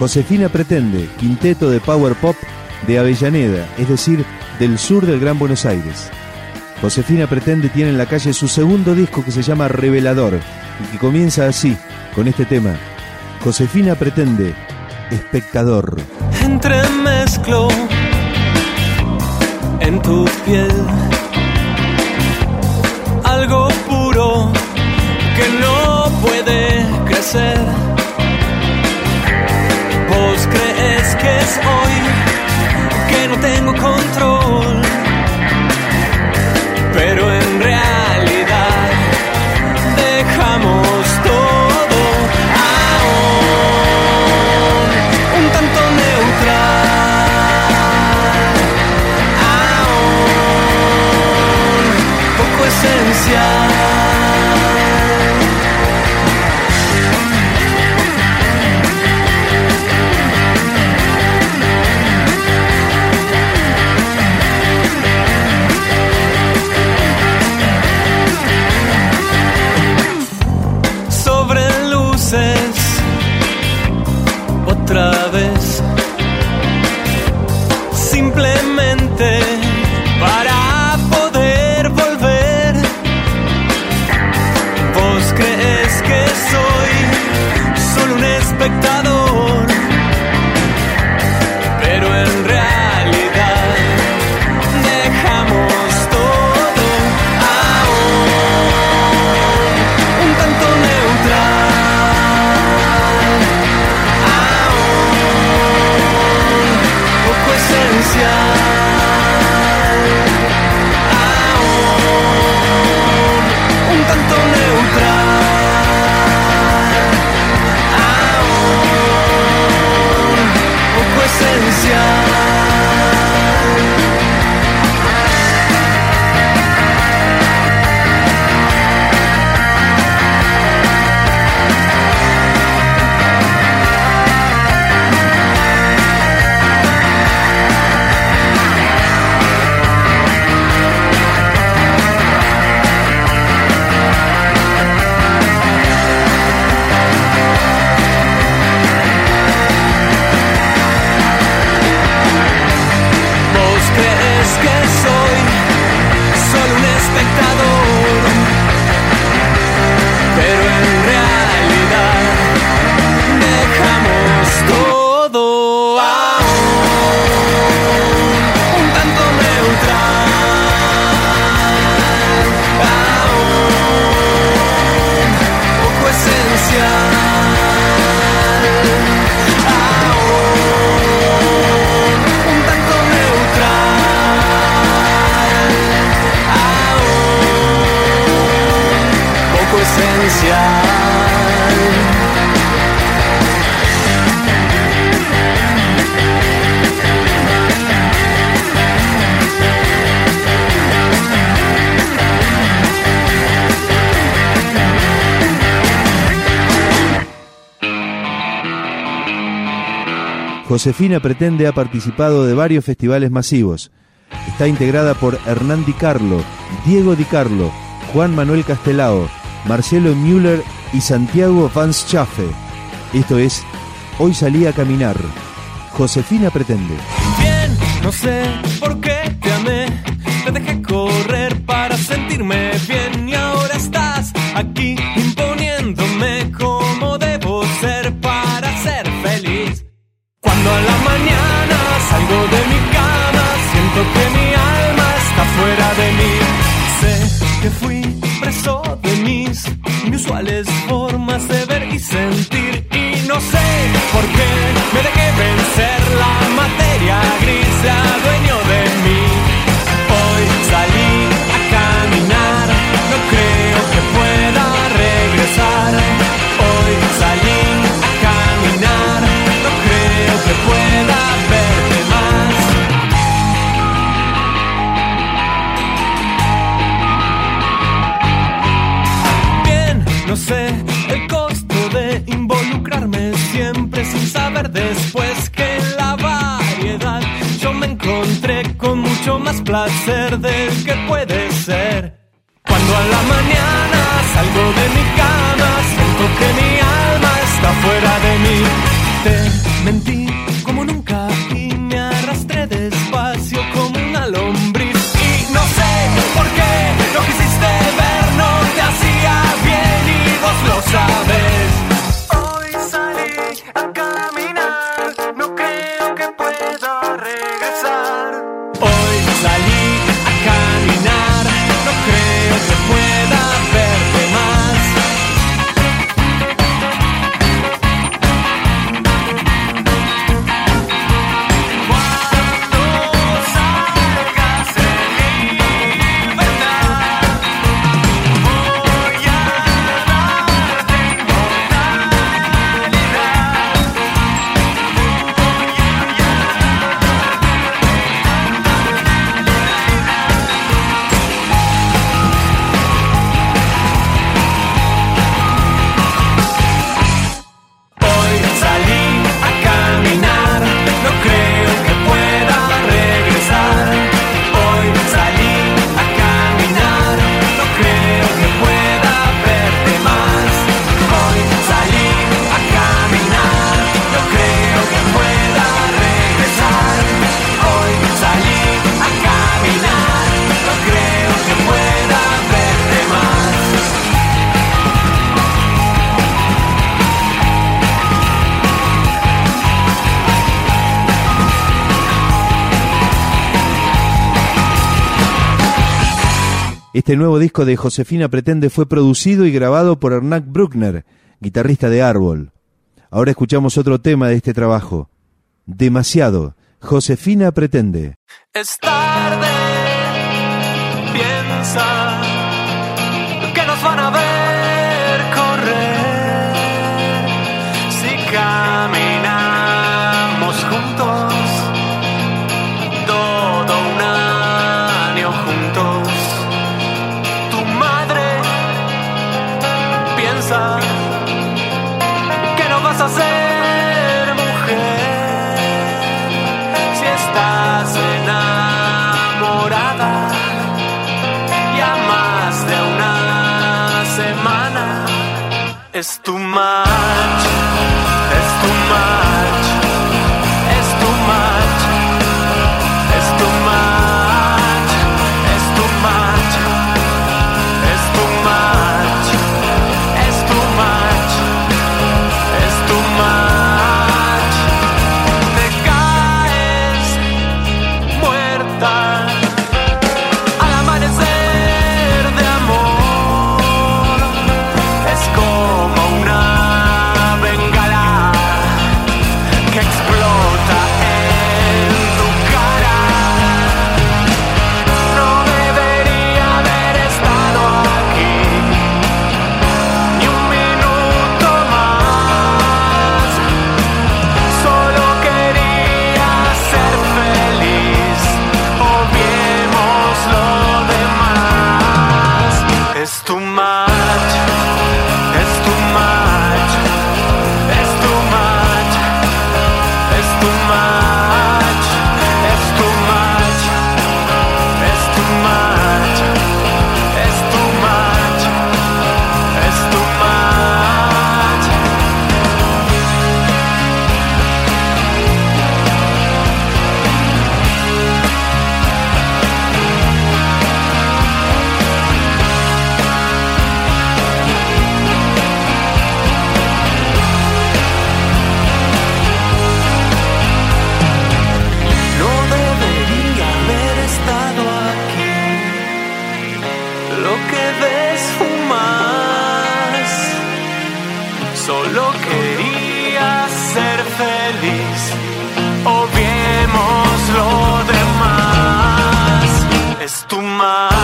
Josefina pretende quinteto de power pop de Avellaneda, es decir, del sur del Gran Buenos Aires. Josefina pretende tiene en la calle su segundo disco que se llama Revelador y que comienza así, con este tema. Josefina pretende espectador. Entremezclo en tu piel algo puro que no puede crecer que es hoy que no tengo control, pero en realidad dejamos Josefina Pretende ha participado de varios festivales masivos. Está integrada por Hernán Di Carlo, Diego Di Carlo, Juan Manuel Castelao, Marcelo Müller y Santiago Van Schaffe. Esto es Hoy salí a caminar. Josefina Pretende. Bien, no sé por qué te amé, te dejé correr para sentirme bien y ahora estás aquí más placer del que puede ser. Cuando a la mañana salgo de mi cama, siento que mi alma está fuera de mí. Te mentí Este nuevo disco de Josefina Pretende fue producido y grabado por Ernac Bruckner, guitarrista de Árbol. Ahora escuchamos otro tema de este trabajo. Demasiado. Josefina Pretende. Es tarde. Piensa que nos van a ver. es tu mar. My. my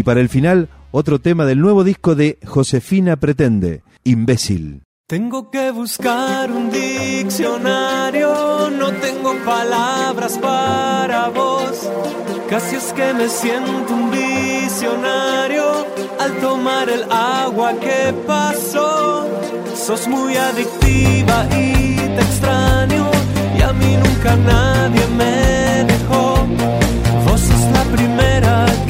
Y para el final, otro tema del nuevo disco de Josefina Pretende, Imbécil. Tengo que buscar un diccionario, no tengo palabras para vos. Casi es que me siento un visionario al tomar el agua que pasó. Sos muy adictiva y te extraño y a mí nunca nadie me dejó. Vos sos la primera que